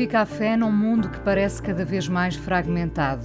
Fica a fé num mundo que parece cada vez mais fragmentado?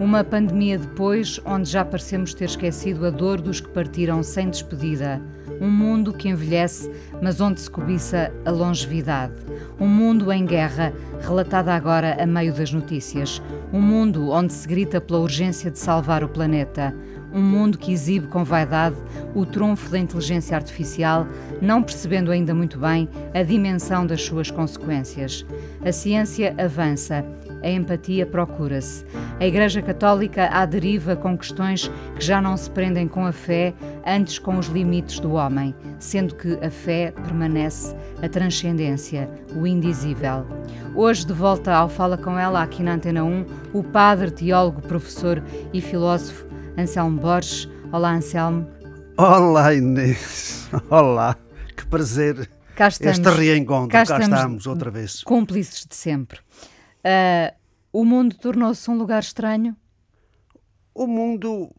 Uma pandemia depois, onde já parecemos ter esquecido a dor dos que partiram sem despedida. Um mundo que envelhece, mas onde se cobiça a longevidade. Um mundo em guerra, relatada agora a meio das notícias. Um mundo onde se grita pela urgência de salvar o planeta um mundo que exibe com vaidade o trunfo da inteligência artificial, não percebendo ainda muito bem a dimensão das suas consequências. A ciência avança, a empatia procura-se. A Igreja Católica à deriva com questões que já não se prendem com a fé, antes com os limites do homem, sendo que a fé permanece a transcendência, o indizível. Hoje, de volta ao Fala Com Ela, aqui na Antena 1, o padre, teólogo, professor e filósofo Anselmo Borges. Olá, Anselmo. Olá, Inês. Olá, que prazer. Cá estamos. Este reencontro, cá, cá estamos, estamos, outra vez. Cúmplices de sempre. Uh, o mundo tornou-se um lugar estranho? O mundo,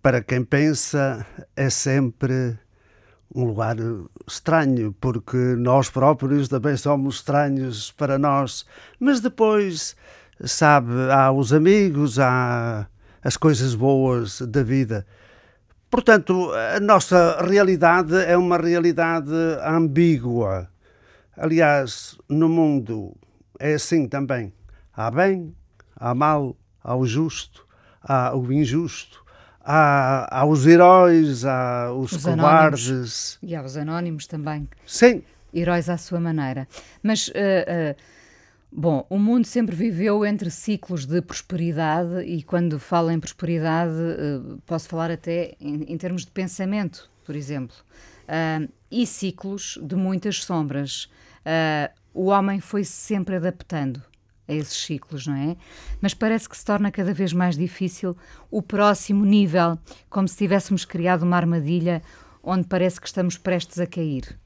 para quem pensa, é sempre um lugar estranho, porque nós próprios também somos estranhos para nós. Mas depois, sabe, há os amigos, há as coisas boas da vida. Portanto, a nossa realidade é uma realidade ambígua. Aliás, no mundo é assim também. Há bem, há mal, há o justo, há o injusto, há, há os heróis, há os, os cobardes. Anónimos. E há os anónimos também. Sim. Heróis à sua maneira. Mas. Uh, uh, Bom, o mundo sempre viveu entre ciclos de prosperidade e quando falo em prosperidade uh, posso falar até em, em, termos de pensamento, por exemplo, uh, e ciclos de muitas sombras. Uh, o homem foi -se sempre adaptando a esses ciclos, não é? Mas parece que se torna cada vez mais difícil o próximo nível, como se tivéssemos criado uma armadilha onde parece que estamos prestes a cair.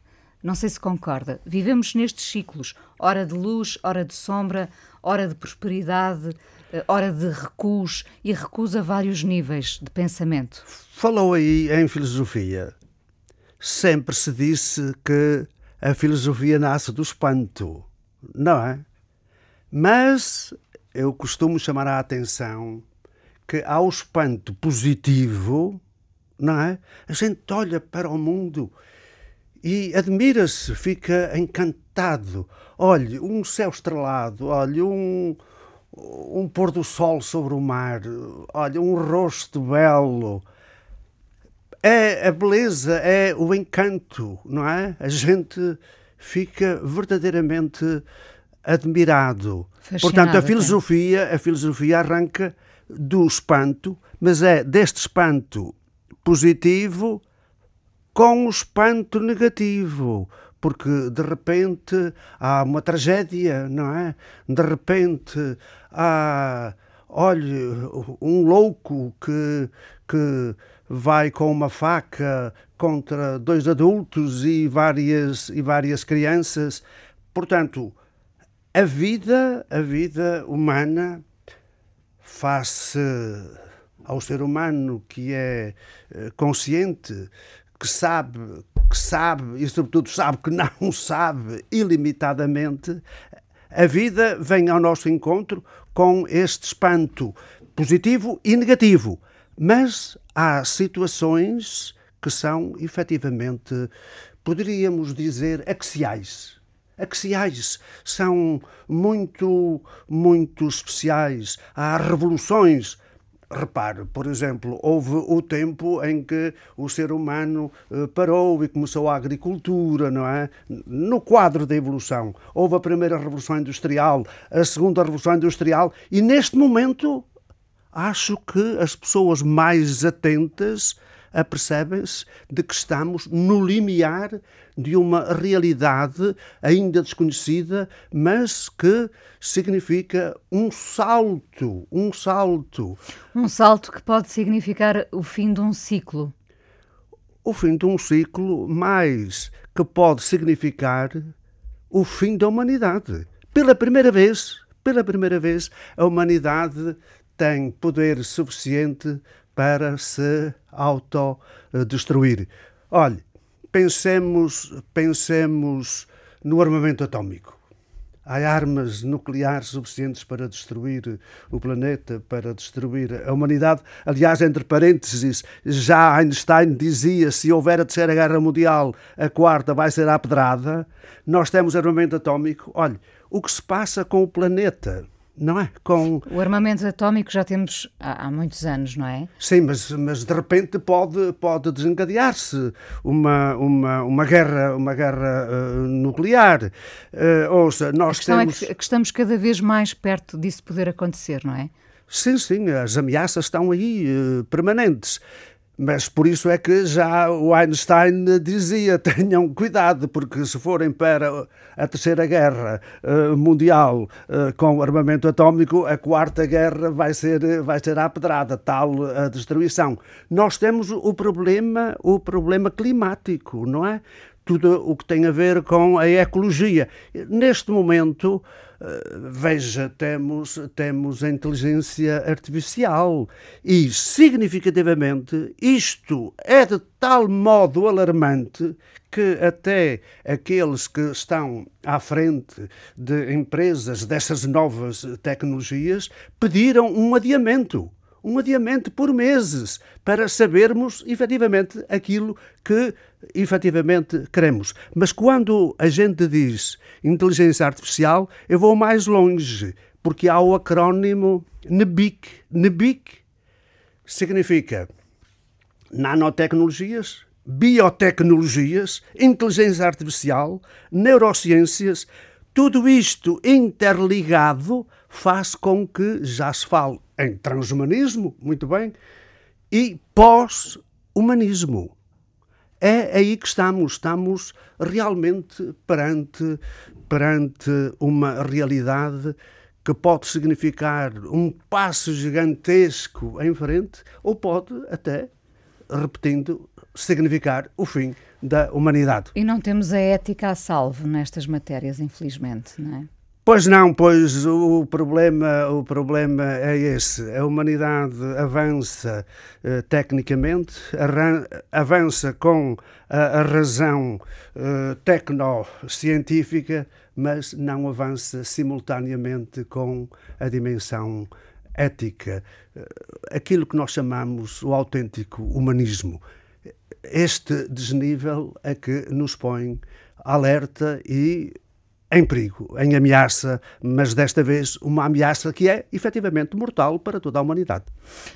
Não sei se concorda. Vivemos nestes ciclos, hora de luz, hora de sombra, hora de prosperidade, eh, hora de recuos e recuos a vários níveis de pensamento. Falou aí em filosofia. Sempre se disse que a filosofia nasce do espanto, não é? Mas eu costumo chamar a atenção que ao espanto positivo, não é? A gente olha para o mundo e admira-se, fica encantado. Olhe, um céu estrelado, olhe, um, um pôr do sol sobre o mar, olhe, um rosto belo. É a beleza, é o encanto, não é? A gente fica verdadeiramente admirado. Fascinado, Portanto, a filosofia, a filosofia arranca do espanto, mas é deste espanto positivo com o espanto negativo, porque de repente há uma tragédia, não é? De repente há, olhe, um louco que, que vai com uma faca contra dois adultos e várias, e várias crianças. Portanto, a vida, a vida humana, face ao ser humano que é eh, consciente, que sabe, que sabe e sobretudo sabe que não sabe ilimitadamente, a vida vem ao nosso encontro com este espanto positivo e negativo. Mas há situações que são efetivamente, poderíamos dizer, axiais. Axiais são muito, muito especiais. Há revoluções Repare, por exemplo, houve o tempo em que o ser humano eh, parou e começou a agricultura, não é? No quadro da evolução. Houve a primeira revolução industrial, a segunda revolução industrial, e neste momento acho que as pessoas mais atentas apercebem-se de que estamos no limiar de uma realidade ainda desconhecida, mas que significa um salto, um salto. Um salto que pode significar o fim de um ciclo. O fim de um ciclo, mas que pode significar o fim da humanidade. Pela primeira vez, pela primeira vez, a humanidade tem poder suficiente para se autodestruir. Olhe, pensemos, pensemos no armamento atômico. Há armas nucleares suficientes para destruir o planeta, para destruir a humanidade. Aliás, entre parênteses, já Einstein dizia: se houver a terceira guerra mundial, a quarta vai ser a pedrada. Nós temos armamento atômico. Olhe, o que se passa com o planeta? Não é? Com... O armamento atómico já temos há, há, muitos anos, não é? Sim, mas, mas de repente pode, pode desencadear-se uma, uma, uma guerra, uma guerra uh, nuclear. Uh, ouça, nós a temos... é que, que estamos cada vez mais perto disso poder acontecer, não é? Sim, sim, as ameaças estão aí uh, permanentes. Mas por isso é que já o Einstein dizia: tenham cuidado, porque se forem para a Terceira Guerra uh, Mundial uh, com armamento atómico, a Quarta Guerra vai ser, vai ser à pedrada, tal a destruição. Nós temos o problema, o problema climático, não é? Tudo o que tem a ver com a ecologia. Neste momento, veja, temos, temos a inteligência artificial e, significativamente, isto é de tal modo alarmante que até aqueles que estão à frente de empresas dessas novas tecnologias pediram um adiamento um adiamento por meses para sabermos efetivamente aquilo que efetivamente queremos. Mas quando a gente diz inteligência artificial, eu vou mais longe, porque há o acrónimo NBIC. NBIC significa nanotecnologias, biotecnologias, inteligência artificial, neurociências, tudo isto interligado faz com que já se fale em transhumanismo, muito bem, e pós-humanismo. É aí que estamos, estamos realmente perante, perante uma realidade que pode significar um passo gigantesco em frente, ou pode até, repetindo, significar o fim da humanidade. E não temos a ética a salvo nestas matérias, infelizmente, não é? Pois não, pois o problema, o problema é esse. A humanidade avança uh, tecnicamente, avança com a, a razão uh, tecnocientífica, mas não avança simultaneamente com a dimensão ética, uh, aquilo que nós chamamos o autêntico humanismo. Este desnível é que nos põe alerta e em perigo, em ameaça, mas desta vez uma ameaça que é efetivamente mortal para toda a humanidade.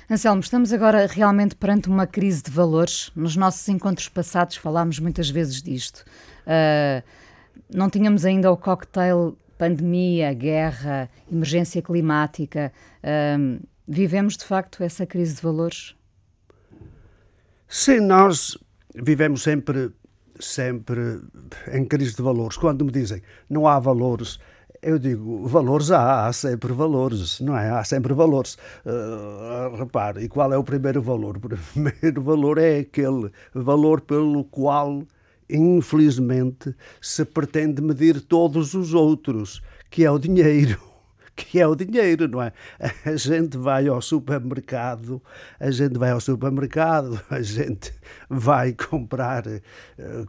Anselmo, estamos agora realmente perante uma crise de valores. Nos nossos encontros passados falámos muitas vezes disto. Uh, não tínhamos ainda o cocktail pandemia, guerra, emergência climática. Uh, vivemos de facto essa crise de valores? Sim, nós vivemos sempre sempre em crise de valores. Quando me dizem não há valores, eu digo, valores há, há sempre valores, não é? Há sempre valores. Uh, repare, e qual é o primeiro valor? O primeiro valor é aquele valor pelo qual, infelizmente, se pretende medir todos os outros, que é o dinheiro que é o dinheiro, não é? A gente vai ao supermercado, a gente vai ao supermercado, a gente vai comprar uh,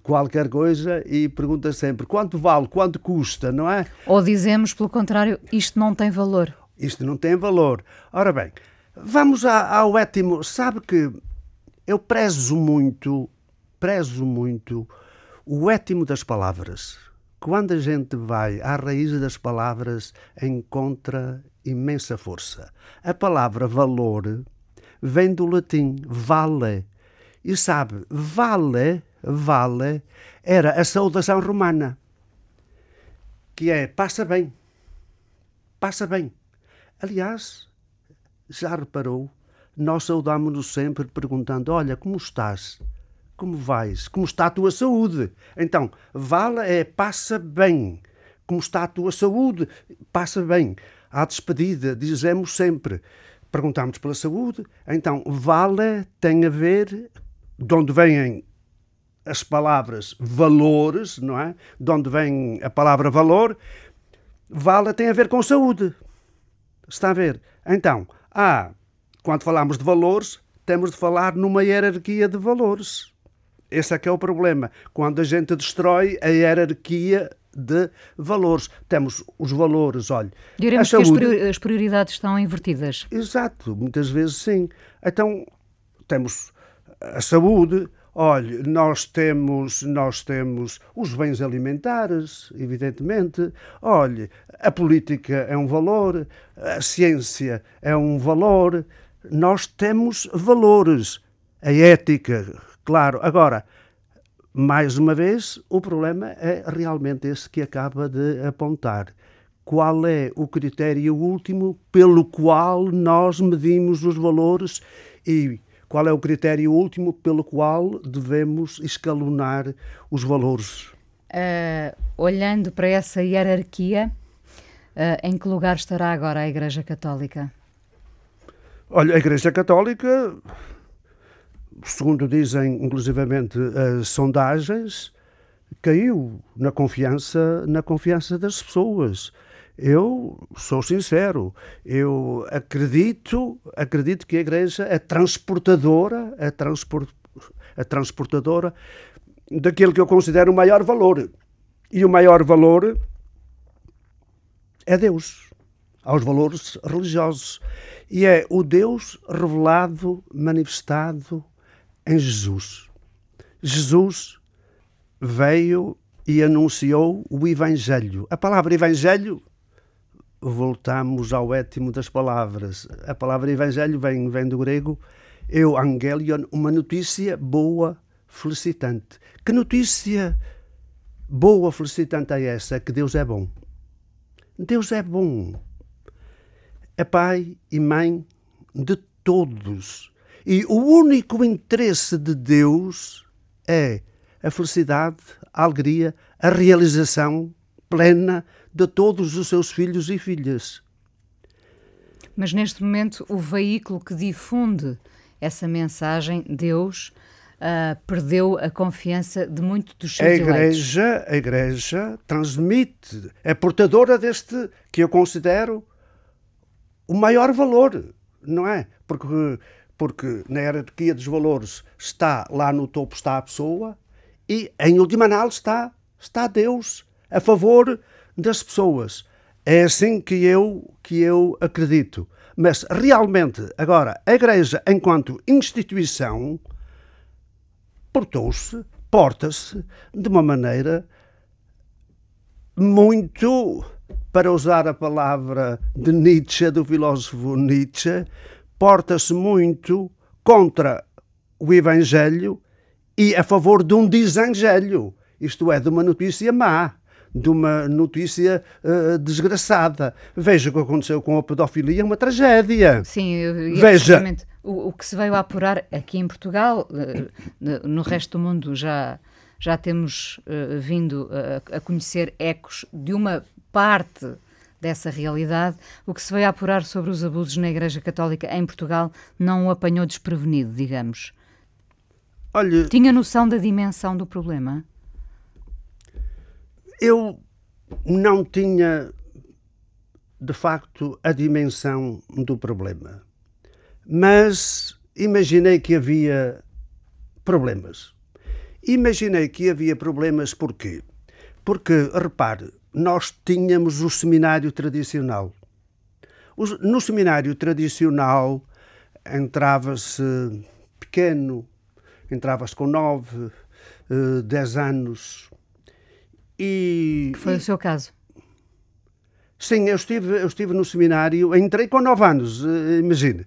qualquer coisa e pergunta sempre quanto vale, quanto custa, não é? Ou dizemos, pelo contrário, isto não tem valor. Isto não tem valor. Ora bem, vamos ao étimo. Sabe que eu prezo muito, prezo muito o étimo das palavras quando a gente vai à raiz das palavras, encontra imensa força. A palavra valor vem do latim vale. E sabe, vale, vale, era a saudação romana, que é passa bem, passa bem. Aliás, já reparou, nós saudamos-nos sempre perguntando: Olha, como estás? Como vais? Como está a tua saúde? Então, vala é passa bem. Como está a tua saúde? Passa bem. À despedida, dizemos sempre, perguntamos pela saúde, então, vala tem a ver de onde vêm as palavras valores, não é? De onde vem a palavra valor, vala tem a ver com saúde. Está a ver? Então, há, quando falamos de valores, temos de falar numa hierarquia de valores. Esse é que é o problema. Quando a gente destrói a hierarquia de valores. Temos os valores, olha. Diremos saúde... que as prioridades estão invertidas. Exato, muitas vezes sim. Então, temos a saúde, Olhe, nós temos, nós temos os bens alimentares, evidentemente. Olhe, a política é um valor, a ciência é um valor. Nós temos valores. A ética, claro. Agora, mais uma vez, o problema é realmente esse que acaba de apontar. Qual é o critério último pelo qual nós medimos os valores e qual é o critério último pelo qual devemos escalonar os valores? Uh, olhando para essa hierarquia, uh, em que lugar estará agora a Igreja Católica? Olha, a Igreja Católica, segundo dizem inclusivamente as sondagens, caiu na confiança, na confiança das pessoas. Eu sou sincero, eu acredito, acredito que a Igreja é transportadora, é, transport, é transportadora daquilo que eu considero o maior valor. E o maior valor é Deus, aos valores religiosos. E é o Deus revelado, manifestado em Jesus. Jesus veio e anunciou o Evangelho. A palavra Evangelho voltamos ao étimo das palavras. A palavra evangelho vem, vem do grego euangelion, uma notícia boa, felicitante. Que notícia boa, felicitante é essa? Que Deus é bom. Deus é bom. É pai e mãe de todos. E o único interesse de Deus é a felicidade, a alegria, a realização plena de todos os seus filhos e filhas. Mas neste momento, o veículo que difunde essa mensagem, Deus, uh, perdeu a confiança de muitos dos seus a igreja, eleitos. A Igreja transmite, é portadora deste que eu considero o maior valor, não é? Porque, porque na hierarquia dos valores está lá no topo está a pessoa e em última análise está, está Deus a favor das pessoas. É assim que eu, que eu acredito. Mas realmente, agora, a Igreja, enquanto instituição, portou-se, porta-se de uma maneira muito, para usar a palavra de Nietzsche, do filósofo Nietzsche, porta-se muito contra o Evangelho e a favor de um desangelho, isto é, de uma notícia má de uma notícia uh, desgraçada. Veja o que aconteceu com a pedofilia, é uma tragédia. Sim, eu, Veja. O, o, que se veio a apurar aqui em Portugal, uh, no resto do mundo já, já temos uh, vindo a, a conhecer ecos de uma parte dessa realidade. O que se veio a apurar sobre os abusos na Igreja Católica em Portugal não o apanhou desprevenido, digamos. Olha, Tinha noção da dimensão do problema? Eu não tinha, de facto, a dimensão do problema, mas imaginei que havia problemas. Imaginei que havia problemas porquê? Porque, repare, nós tínhamos o seminário tradicional. No seminário tradicional entrava-se pequeno, entrava-se com nove, eh, dez anos, e, que foi e, o seu caso? Sim, eu estive, eu estive no seminário, entrei com 9 anos, eh, imagine.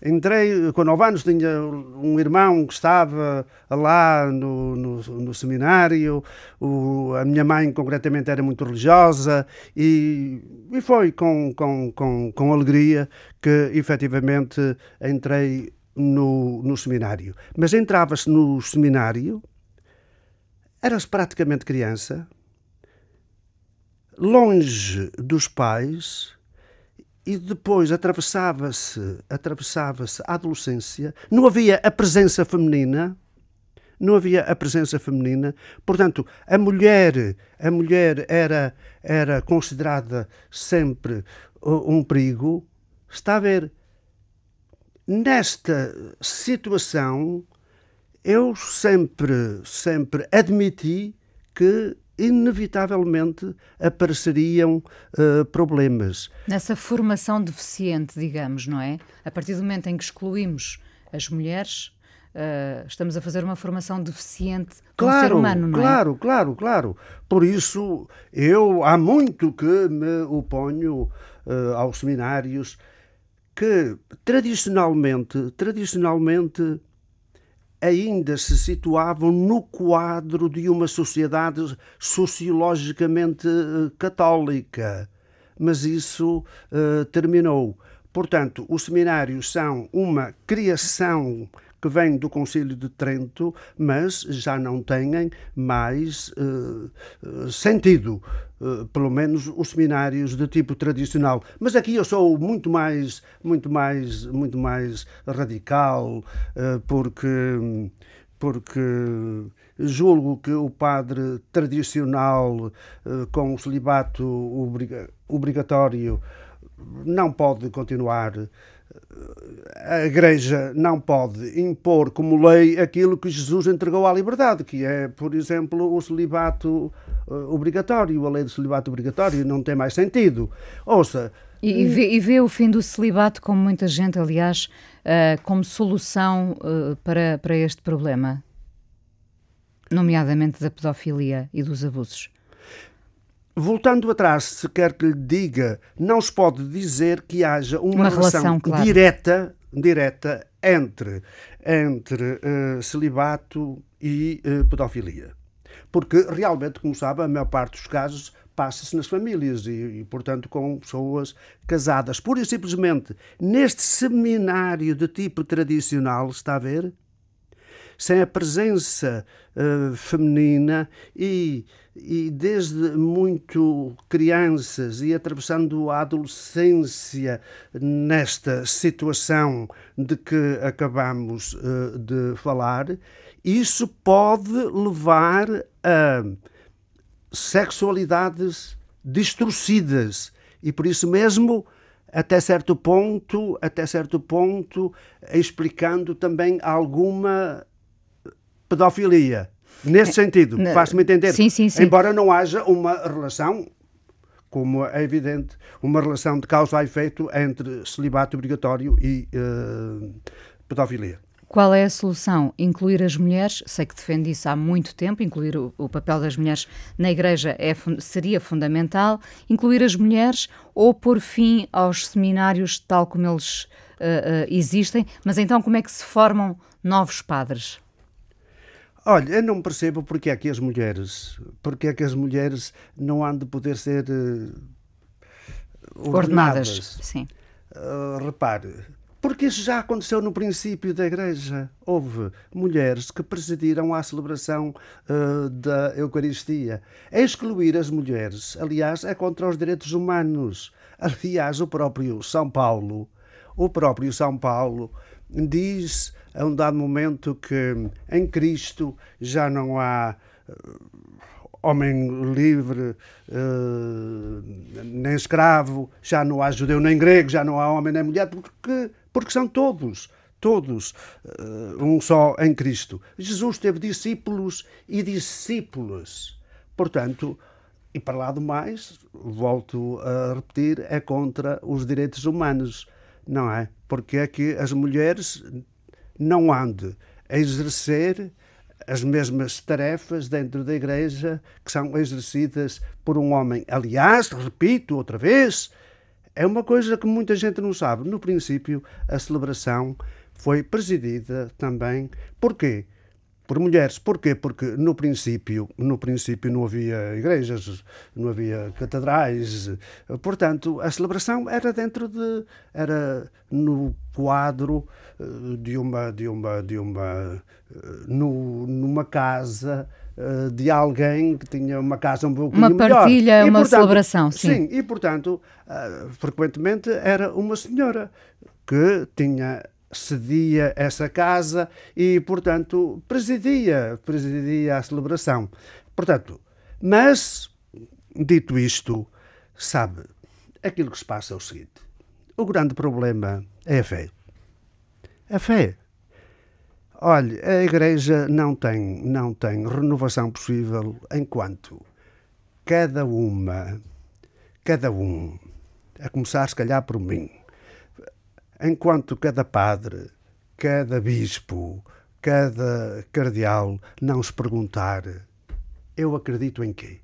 Entrei, com 9 anos, tinha um irmão que estava lá no, no, no seminário, o, a minha mãe, concretamente, era muito religiosa, e, e foi com, com, com, com alegria que, efetivamente, entrei no, no seminário. Mas entrava-se no seminário, eras praticamente criança, longe dos pais e depois atravessava-se atravessava-se a adolescência, não havia a presença feminina, não havia a presença feminina, portanto, a mulher, a mulher era era considerada sempre um perigo. Está a ver? Nesta situação eu sempre sempre admiti que inevitavelmente apareceriam uh, problemas. Nessa formação deficiente, digamos, não é? A partir do momento em que excluímos as mulheres, uh, estamos a fazer uma formação deficiente claro, do ser humano, não claro, é? Claro, claro, claro. Por isso, eu há muito que me oponho uh, aos seminários que tradicionalmente, tradicionalmente ainda se situavam no quadro de uma sociedade sociologicamente eh, católica. Mas isso uh, terminou. Portanto, os seminários são uma criação que vem do Concílio de Trento, mas já não têm mais uh, sentido, uh, pelo menos os seminários de tipo tradicional. Mas aqui eu sou muito mais, muito mais, muito mais radical, porque porque julgo que o padre tradicional com o celibato obrigatório não pode continuar a Igreja não pode impor como lei aquilo que Jesus entregou à liberdade, que é, por exemplo, o celibato uh, obrigatório. A lei do celibato obrigatório não tem mais sentido. Ouça. E, e, vê, e vê o fim do celibato, como muita gente, aliás, uh, como solução uh, para, para este problema, nomeadamente da pedofilia e dos abusos. Voltando atrás, se quer que lhe diga, não se pode dizer que haja uma, uma relação, relação claro. direta, direta entre, entre uh, celibato e uh, pedofilia. Porque realmente, como sabe, a maior parte dos casos passa-se nas famílias e, e, portanto, com pessoas casadas. Pura e simplesmente, neste seminário de tipo tradicional, está a ver? Sem a presença uh, feminina e e desde muito crianças e atravessando a adolescência nesta situação de que acabamos uh, de falar, isso pode levar a sexualidades distorcidas. E por isso mesmo até certo ponto, até certo ponto, explicando também alguma pedofilia Nesse sentido, faz-me entender. Sim, sim, sim. Embora não haja uma relação, como é evidente, uma relação de causa a efeito entre celibato obrigatório e uh, pedofilia. Qual é a solução? Incluir as mulheres, sei que defende isso há muito tempo, incluir o, o papel das mulheres na Igreja é, seria fundamental, incluir as mulheres ou pôr fim aos seminários tal como eles uh, uh, existem, mas então como é que se formam novos padres? Olha, eu não percebo porque é que as mulheres, porque é que as mulheres não han de poder ser uh, ordenadas. ordenadas. Sim. Uh, repare, porque isso já aconteceu no princípio da Igreja. Houve mulheres que presidiram a celebração uh, da Eucaristia. Excluir as mulheres, aliás, é contra os direitos humanos. Aliás, o próprio São Paulo, o próprio São Paulo diz a um dado momento que em Cristo já não há eh, homem livre uh, nem escravo, já não há judeu nem grego, já não há homem nem mulher, porque, porque são todos, todos uh, um só em Cristo. Jesus teve discípulos e discípulas. Portanto, e para lá do mais, volto a repetir, é contra os direitos humanos, não é? Porque é que as mulheres não ande a exercer as mesmas tarefas dentro da Igreja que são exercidas por um homem. Aliás, repito outra vez, é uma coisa que muita gente não sabe. No princípio, a celebração foi presidida também. Porquê? Por mulheres. Porquê? Porque no princípio, no princípio não havia igrejas, não havia catedrais, portanto a celebração era dentro de era no quadro eh, de uma de uma de uma eh, no, numa casa eh, de alguém que tinha uma casa um pouco uma partilha, melhor. uma portanto, celebração, sim. Sim, e portanto, frequentemente era uma senhora que tinha cedia essa casa e, portanto, presidia, presidia a celebração. Portanto, mas, dito isto, sabe, aquilo que se passa é o seguinte: o grande problema é a fé. A fé. Olha, a Igreja não tem, não tem renovação possível enquanto cada uma, cada um, a começar se calhar por mim, enquanto cada padre, cada bispo, cada cardeal não se perguntar: eu acredito em quê?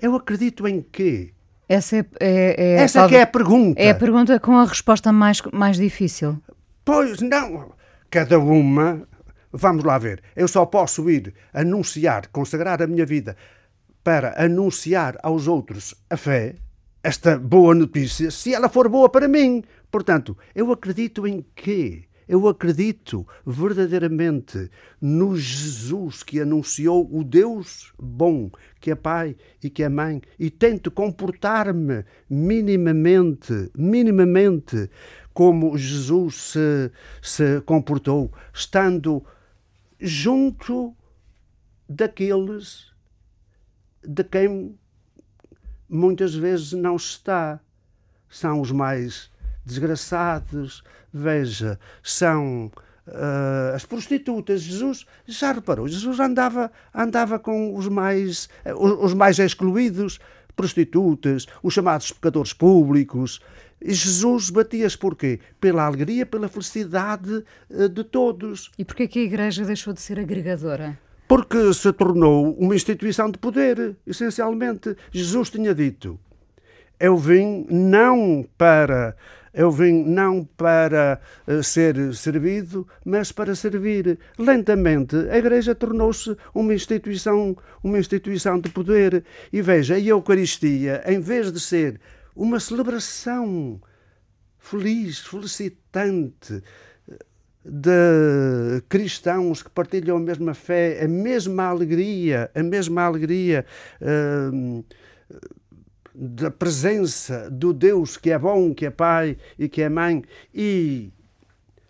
Eu acredito em quê? Essa é, é, é Essa que é a pergunta. É a pergunta com a resposta mais, mais difícil. Pois não. Cada uma. Vamos lá ver. Eu só posso ir anunciar, consagrar a minha vida para anunciar aos outros a fé, esta boa notícia, se ela for boa para mim. Portanto, eu acredito em quê? Eu acredito verdadeiramente no Jesus que anunciou o Deus bom, que é Pai e que é Mãe, e tento comportar-me minimamente, minimamente, como Jesus se, se comportou, estando junto daqueles de quem muitas vezes não está. São os mais desgraçados. Veja, são uh, as prostitutas. Jesus já reparou, Jesus andava, andava com os mais, uh, os mais excluídos, prostitutas, os chamados pecadores públicos. E Jesus batia-se porquê? Pela alegria, pela felicidade uh, de todos. E porquê que a Igreja deixou de ser agregadora? Porque se tornou uma instituição de poder, essencialmente. Jesus tinha dito: Eu vim não para eu vim não para uh, ser servido, mas para servir. Lentamente, a Igreja tornou-se uma instituição, uma instituição de poder. E veja, a Eucaristia, em vez de ser uma celebração feliz, felicitante, de cristãos que partilham a mesma fé, a mesma alegria, a mesma alegria. Uh, da presença do Deus que é bom, que é Pai e que é Mãe e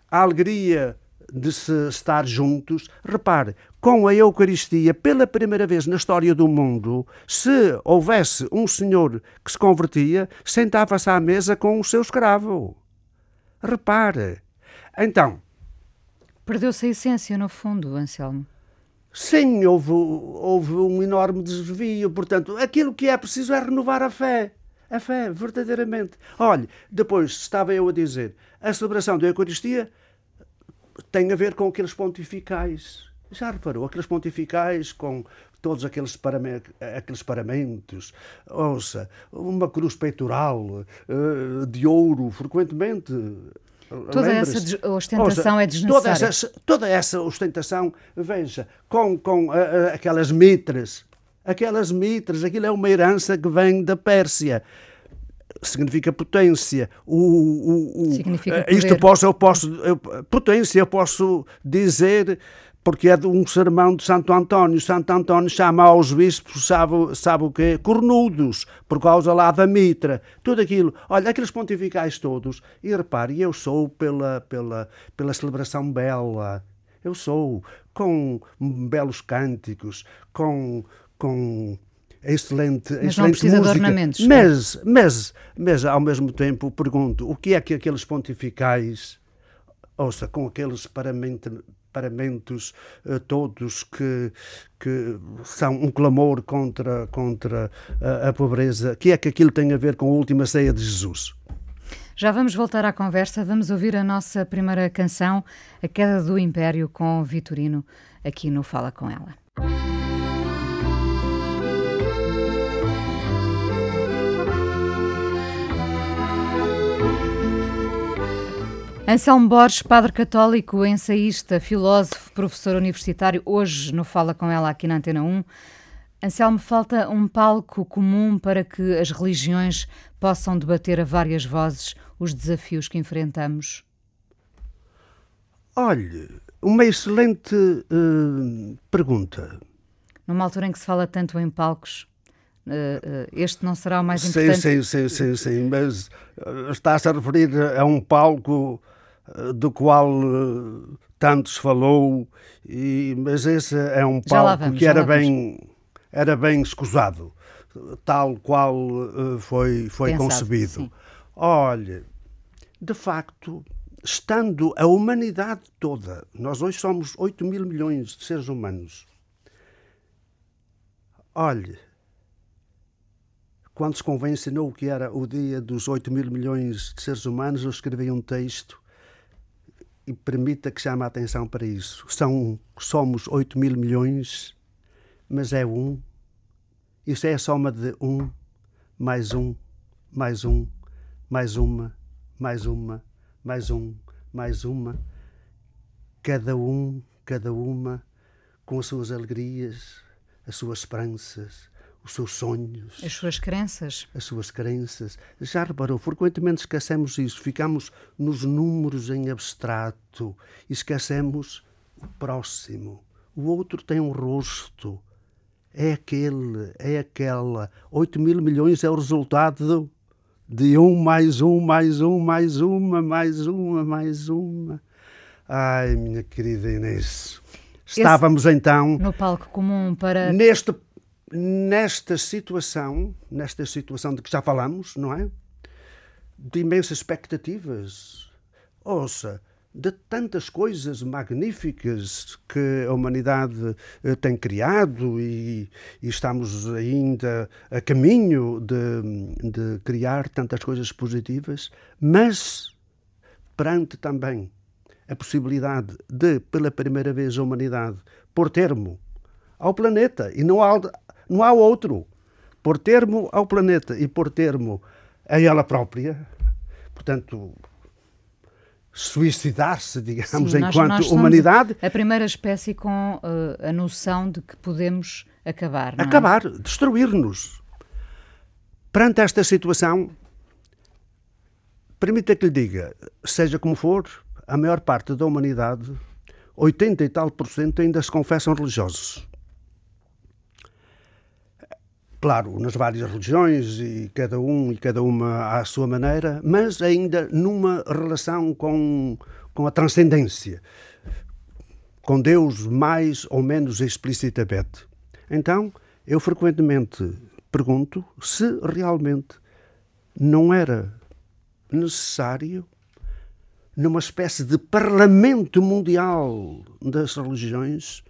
a alegria de se estar juntos. Repare, com a Eucaristia, pela primeira vez na história do mundo, se houvesse um senhor que se convertia, sentava-se à mesa com o seu escravo. Repare. Então. Perdeu-se a essência, no fundo, Anselmo. Sim, houve, houve um enorme desvio. Portanto, aquilo que é preciso é renovar a fé. A fé, verdadeiramente. Olhe, depois estava eu a dizer, a celebração da Eucaristia tem a ver com aqueles pontificais. Já reparou? Aqueles pontificais com todos aqueles, paramentos, aqueles paramentos, ouça, uma cruz peitoral uh, de ouro, frequentemente Toda essa ostentação é desnecessária. Toda essa, toda essa ostentação, veja, com, com uh, uh, aquelas mitras, aquelas mitras, aquilo é uma herança que vem da Pérsia significa potência. O, o, o, significa isto posso, eu posso, eu, potência, eu posso dizer porque é de um sermão de Santo António. Santo António chama aos bispos, sabe, sabe o quê? Cornudos, por causa lá da mitra, tudo aquilo. Olha, aqueles pontificais todos. E repare, eu sou pela, pela, pela celebração bela. Eu sou com belos cânticos, com, com excelente, mas excelente não precisa música. de ornamentos. Mas, mas, mas, ao mesmo tempo, pergunto, o que é que aqueles pontificais, ouça, com aqueles paramentos uh, todos que, que são um clamor contra, contra a, a pobreza. que é que aquilo tem a ver com a última ceia de Jesus? Já vamos voltar à conversa, vamos ouvir a nossa primeira canção, A Queda do Império, com Vitorino, aqui no Fala Com Ela. Anselmo Borges, padre católico, ensaísta, filósofo, professor universitário, hoje no Fala Com Ela aqui na Antena 1. Anselmo, falta um palco comum para que as religiões possam debater a várias vozes os desafios que enfrentamos? Olhe, uma excelente uh, pergunta. Numa altura em que se fala tanto em palcos, uh, uh, este não será o mais importante? Sim, sim, sim, sim, sim mas está-se a referir a um palco do qual tanto se falou, e, mas esse é um palco vamos, que era bem, era bem escusado, tal qual foi, foi Pensado, concebido. Sim. Olha, de facto, estando a humanidade toda, nós hoje somos 8 mil milhões de seres humanos. Olhe, quando se convencionou que era o dia dos 8 mil milhões de seres humanos, eu escrevi um texto e permita que chame a atenção para isso. São, somos 8 mil milhões, mas é um. Isso é a soma de um, mais um, mais um, mais uma, mais uma, mais um, mais uma, cada um, cada uma, com as suas alegrias, as suas esperanças, os seus sonhos. As suas crenças. As suas crenças. Já reparou, frequentemente esquecemos isso, ficamos nos números em abstrato e esquecemos o próximo. O outro tem um rosto. É aquele, é aquela. 8 mil milhões é o resultado de um mais um, mais um, mais uma, mais uma, mais uma. Ai, minha querida Inês. Estávamos Esse, então. No palco comum para. Neste, nesta situação, nesta situação de que já falamos, não é? De imensas expectativas. Ouça, de tantas coisas magníficas que a humanidade eh, tem criado e, e estamos ainda a caminho de, de, criar tantas coisas positivas, mas perante também a possibilidade de, pela primeira vez, a humanidade pôr termo ao planeta e não não há outro. Pôr termo ao planeta e pôr termo a ela própria, portanto, suicidar-se, digamos, Sim, enquanto nós, nós humanidade. A primeira espécie com uh, a noção de que podemos acabar. É? acabar, é? destruir-nos. Perante esta situação, permita que lhe diga, seja como for, a maior parte da humanidade, 80 e tal por cento, ainda se confessam religiosos claro, nas várias religiões e cada um e cada uma à sua maneira, mas ainda numa relação com, com a transcendência, com Deus mais ou menos explicitamente. Então, eu frequentemente pergunto se realmente não era necessário, numa espécie de parlamento mundial das religiões,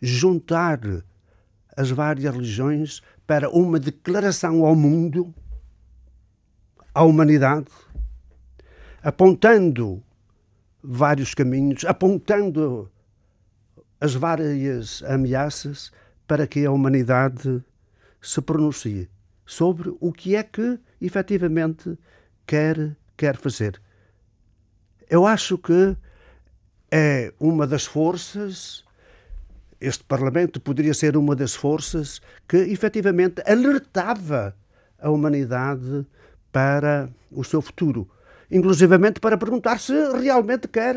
juntar as várias religiões para uma declaração ao mundo, à humanidade, apontando vários caminhos, apontando as várias ameaças para que a humanidade se pronuncie sobre o que é que efetivamente quer, quer fazer. Eu acho que é uma das forças este Parlamento poderia ser uma das forças que efetivamente alertava a humanidade para o seu futuro, inclusivamente para perguntar se realmente quer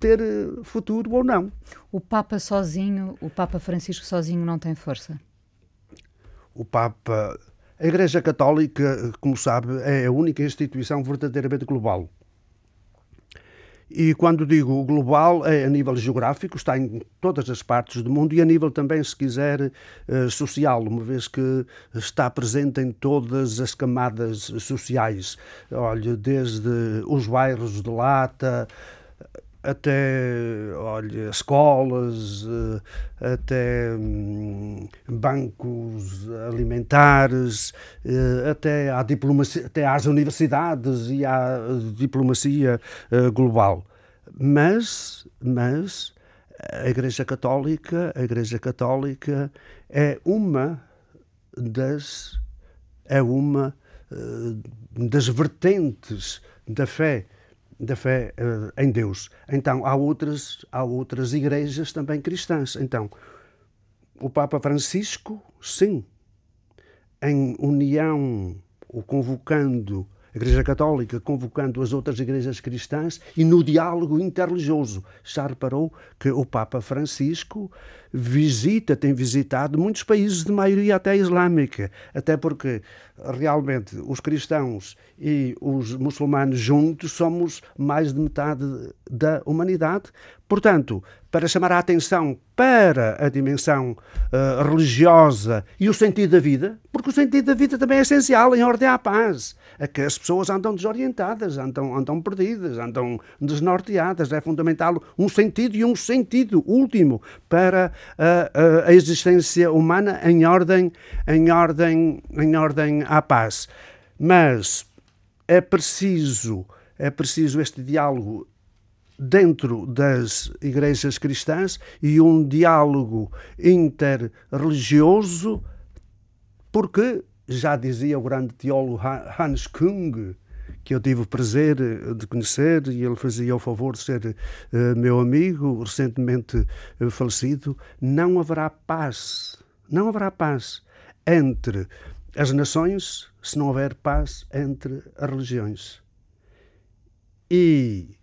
ter futuro ou não. O Papa sozinho, o Papa Francisco sozinho não tem força? O Papa, a Igreja Católica, como sabe, é a única instituição verdadeiramente global. E quando digo global, é a nível geográfico, está em todas as partes do mundo e a nível também, se quiser, eh, social, uma vez que está presente em todas as camadas sociais. Olha, desde os bairros de lata, até olha, escolas, eh, até hum, bancos alimentares, eh, até, à diplomacia, até às universidades e à diplomacia eh, global. Mas, mas a Igreja Católica, a Igreja Católica é uma das é uma das vertentes da fé da fé uh, em Deus. Então há outras, há outras igrejas também cristãs. Então o Papa Francisco, sim, em união, convocando a Igreja Católica, convocando as outras igrejas cristãs e no diálogo interreligioso. Já reparou que o Papa Francisco visita, tem visitado muitos países de maioria até islâmica, até porque realmente os cristãos e os muçulmanos juntos somos mais de metade da humanidade. Portanto, para chamar a atenção para a dimensão uh, religiosa e o sentido da vida, porque o sentido da vida também é essencial em ordem à paz. É que as pessoas andam desorientadas, andam, andam perdidas, andam desnorteadas. É fundamental um sentido e um sentido último para a, a existência humana em ordem, em ordem, em ordem à paz. Mas é preciso, é preciso este diálogo dentro das igrejas cristãs e um diálogo interreligioso, porque já dizia o grande teólogo Hans Kung, que eu tive o prazer de conhecer e ele fazia o favor de ser uh, meu amigo, recentemente uh, falecido, não haverá paz, não haverá paz entre as nações se não houver paz entre as religiões. E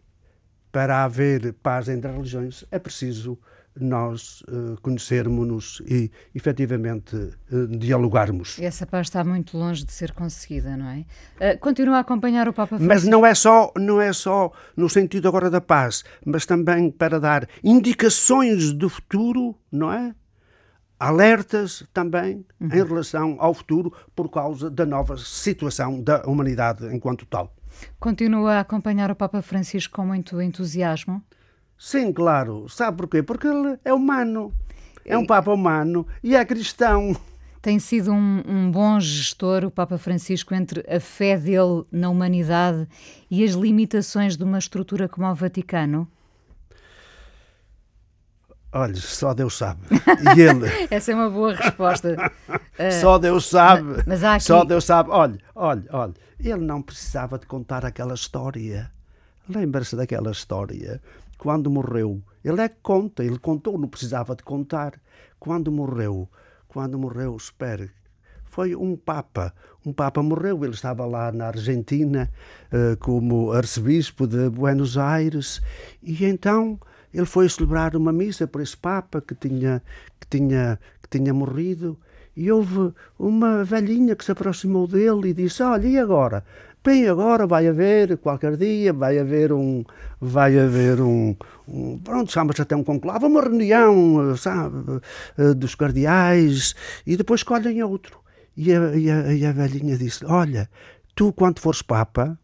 para haver paz entre as religiões é preciso nós uh, conhecermos-nos e efetivamente uh, dialogarmos. Essa paz está muito longe de ser conseguida, não é? Uh, continua a acompanhar o Papa Francisco. Mas não é só não é só no sentido agora da paz, mas também para dar indicações do futuro, não é? Alertas também uhum. em relação ao futuro por causa da nova situação da humanidade enquanto tal. Continua a acompanhar o Papa Francisco com muito entusiasmo? Sim, claro. Sabe porquê? Porque ele é humano. É um Papa humano e é cristão. Tem sido um, um, bom gestor, o Papa Francisco, entre a fé dele na humanidade e as limitações de uma estrutura como o Vaticano? Olha, só Deus sabe. E ele. Essa é uma boa resposta. só Deus sabe. Mas aqui... Só Deus sabe. Olha, olha, olha. Ele não precisava de contar aquela história. Lembra-se daquela história? Quando morreu. Ele é que conta. Ele contou, não precisava de contar. Quando morreu. Quando morreu, espere. Foi um Papa. Um Papa morreu. Ele estava lá na Argentina uh, como arcebispo de Buenos Aires. E então ele foi celebrar uma missa por esse Papa que tinha, que tinha, que tinha morrido e houve uma velhinha que se aproximou dele e disse: Olha, e agora? Bem, agora vai haver, qualquer dia, vai haver um. Vai haver um. um pronto, chama-se até um conclave, uma reunião, sabe, dos cardeais, e depois escolhem outro. E a, e a, e a velhinha disse: Olha, tu quando fores Papa.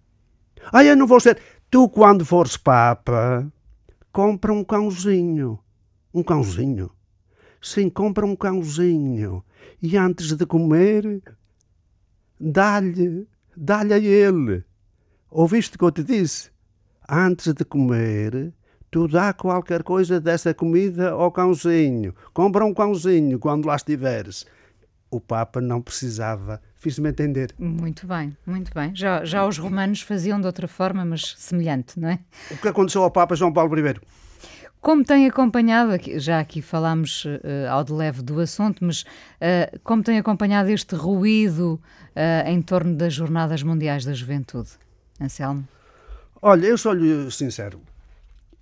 Ah, eu não vou ser. Tu quando fores Papa compra um cãozinho. Um cãozinho? Sim, compra um cãozinho. E antes de comer, dá-lhe, dá-lhe a ele. Ouviste o que eu te disse? Antes de comer, tu dá qualquer coisa dessa comida ao cãozinho. Compra um cãozinho quando lá estiveres. O Papa não precisava Fiz-me entender. Muito bem, muito bem. Já, já os romanos faziam de outra forma, mas semelhante, não é? O que aconteceu ao Papa João Paulo I? Como tem acompanhado, já aqui falámos uh, ao de leve do assunto, mas uh, como tem acompanhado este ruído uh, em torno das Jornadas Mundiais da Juventude? Anselmo? Olha, eu sou-lhe sincero,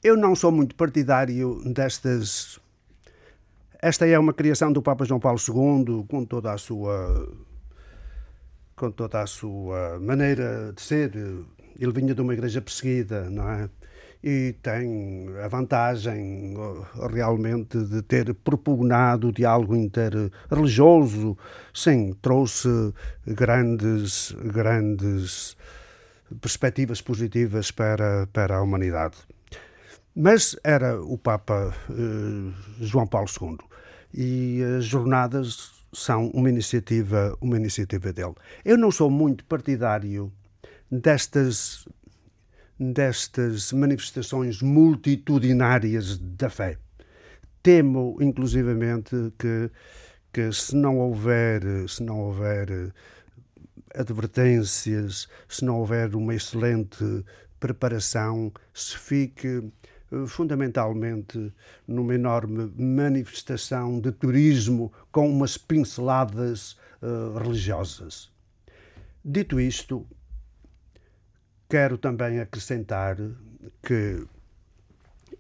eu não sou muito partidário destas. Esta é uma criação do Papa João Paulo II, com toda a sua com toda a sua maneira de ser. Ele vinha de uma igreja perseguida, não é? E tem a vantagem realmente de ter propugnado o diálogo interreligioso. Sim, trouxe grandes, grandes perspectivas positivas para, para a humanidade. Mas era o Papa eh, João Paulo II. E as jornadas são uma iniciativa, uma iniciativa dele. Eu não sou muito partidário destas destas manifestações multitudinárias da fé. Temo, inclusivamente, que, que se não houver, se não houver advertências, se não houver uma excelente preparação se fique eh, fundamentalmente numa enorme manifestação de turismo com umas pinceladas uh, religiosas. Dito isto, quero também acrescentar que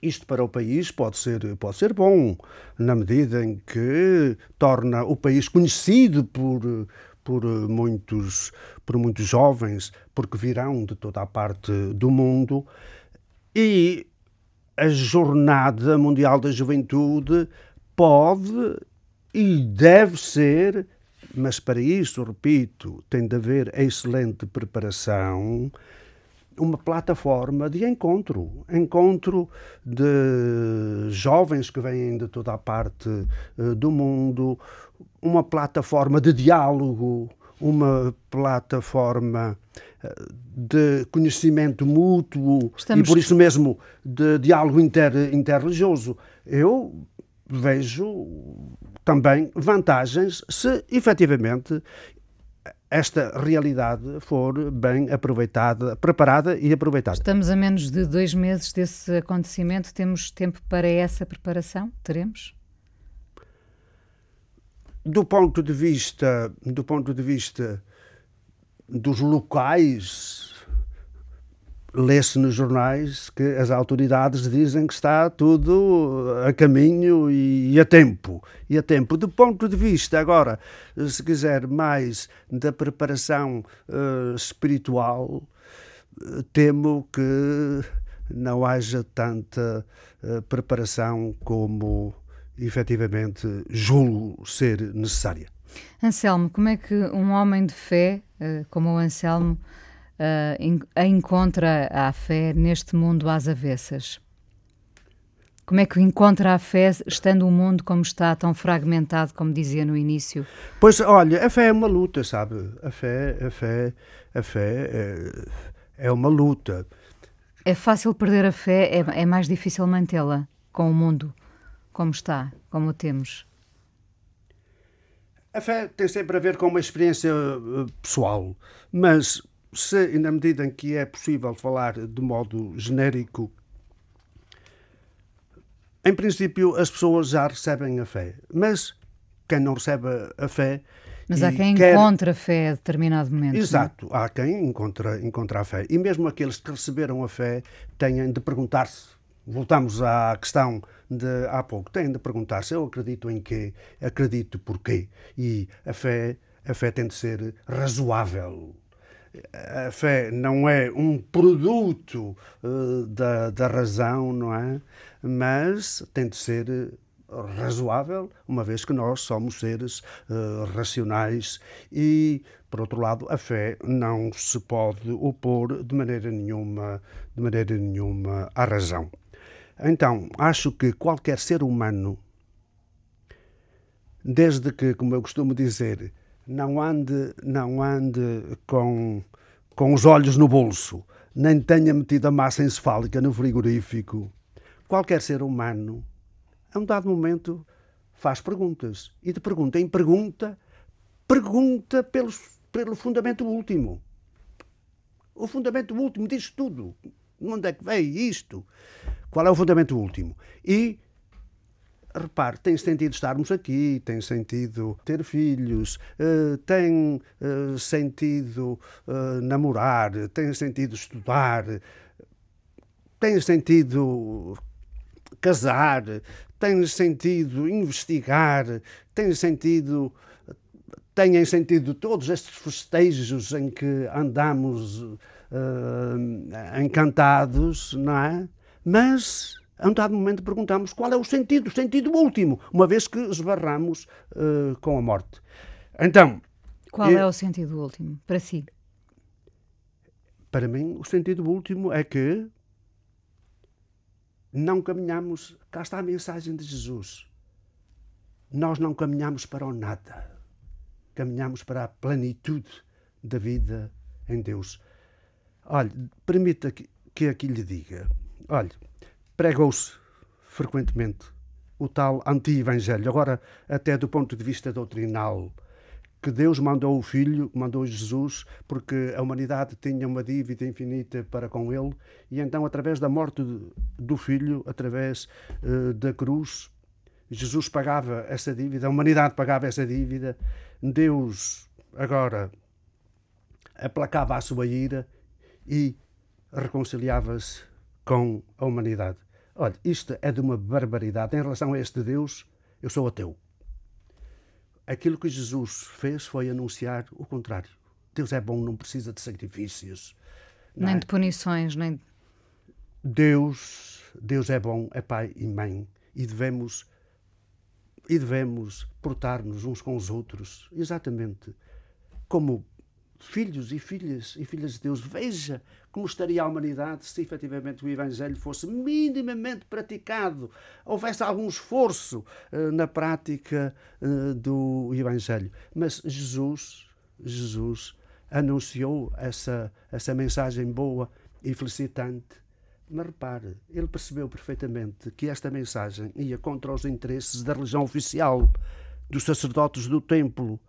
isto para o país pode ser, pode ser bom, na medida em que torna o país conhecido por, por muitos, por muitos jovens, porque virão de toda a parte do mundo, e a Jornada Mundial da Juventude pode e deve ser, mas para isso, repito, tem de haver excelente preparação uma plataforma de encontro, encontro de jovens que vêm de toda a parte uh, do mundo, uma plataforma de diálogo, uma plataforma eh, de conhecimento mútuo Estamos... e por isso mesmo de diálogo inter, interreligioso. Eu vejo também vantagens se efetivamente esta realidade for bem aproveitada, preparada e aproveitada. Estamos a menos de dois meses desse acontecimento. Temos tempo para essa preparação? Teremos? Do ponto de vista, do ponto de vista dos locais lê-se nos jornais que as autoridades dizem que está tudo a caminho e a tempo. E a tempo. Do ponto de vista, agora, se quiser, mais da preparação uh, espiritual, temo que não haja tanta uh, preparação como efetivamente julgo ser necessária. Anselmo, como é que um homem de fé, uh, como o Anselmo, uh, encontra a fé neste mundo às avessas? Como é que encontra a fé estando o mundo como está, tão fragmentado, como dizia no início? Pois, olha, a fé é uma luta, sabe? A fé, a fé, a fé é, é uma luta. É fácil perder a fé, é, é mais difícil mantê-la com o mundo como está, como o temos. A fé tem sempre a ver com uma experiência eh, pessoal, mas se, na medida em que é possível falar de modo genérico, em princípio as pessoas já recebem a fé, mas quem não recebe a fé. Mas há quem quer... encontra a fé a determinado momento. É? Exato, não? há quem encontra, encontra a fé. E mesmo aqueles que receberam a fé têm de perguntar-se. Voltamos à questão de há pouco. Têm de perguntar-se: eu acredito em quê? Acredito porquê? E a fé, a fé tem de ser razoável a fé não é um produto uh, da, da razão, não é? Mas tem de ser razoável, uma vez que nós somos seres uh, racionais e, por outro lado, a fé não se pode opor de maneira nenhuma, de maneira nenhuma à razão. Então, acho que qualquer ser humano, desde que, como eu costumo dizer, não ande, não ande com, com os olhos no bolso, nem tenha metido a massa encefálica no frigorífico. Qualquer ser humano, a um dado momento, faz perguntas. E de pergunta em pergunta, pergunta pelo, pelo fundamento último. O fundamento último diz tudo. Onde é que veio isto? Qual é o fundamento último? E repare, tem sentido estarmos aqui, tem sentido ter filhos, uh, tem uh, sentido uh, namorar, tem sentido estudar, tem sentido casar, tem sentido investigar, tem sentido têm sentido todos estes festejos em que andamos encantados, não é? Mas a um dado momento perguntamos qual é o sentido, o sentido último, uma vez que esbarramos uh, com a morte. Então. Qual é o sentido último para si? Para mim, o sentido último é que não caminhamos. Cá está a mensagem de Jesus. Nós não caminhamos para o nada. Caminhamos para a plenitude da vida em Deus. Olhe, permita que, que aqui lhe diga. Olhe, pregou-se frequentemente o tal anti-evangelho, agora até do ponto de vista doutrinal, que Deus mandou o Filho, mandou Jesus, porque a humanidade tinha uma dívida infinita para com Ele, e então, através da morte do Filho, através uh, da cruz, Jesus pagava essa dívida, a humanidade pagava essa dívida, Deus agora aplacava a sua ira e reconciliava-se com a humanidade. Olha, isto é de uma barbaridade. Em relação a este Deus, eu sou ateu. Aquilo que Jesus fez foi anunciar o contrário. Deus é bom, não precisa de sacrifícios. Nem é? de punições, nem. Deus, Deus é bom, é pai e mãe e devemos e devemos portar-nos uns com os outros, exatamente como filhos e filhas e filhas de Deus. Veja como estaria a humanidade se efetivamente o Evangelho fosse minimamente praticado, houvesse algum esforço uh, na prática uh, do Evangelho. Mas Jesus, Jesus anunciou essa, essa mensagem boa e felicitante. Mas repare, ele percebeu perfeitamente que esta mensagem ia contra os interesses da religião oficial, dos sacerdotes do templo,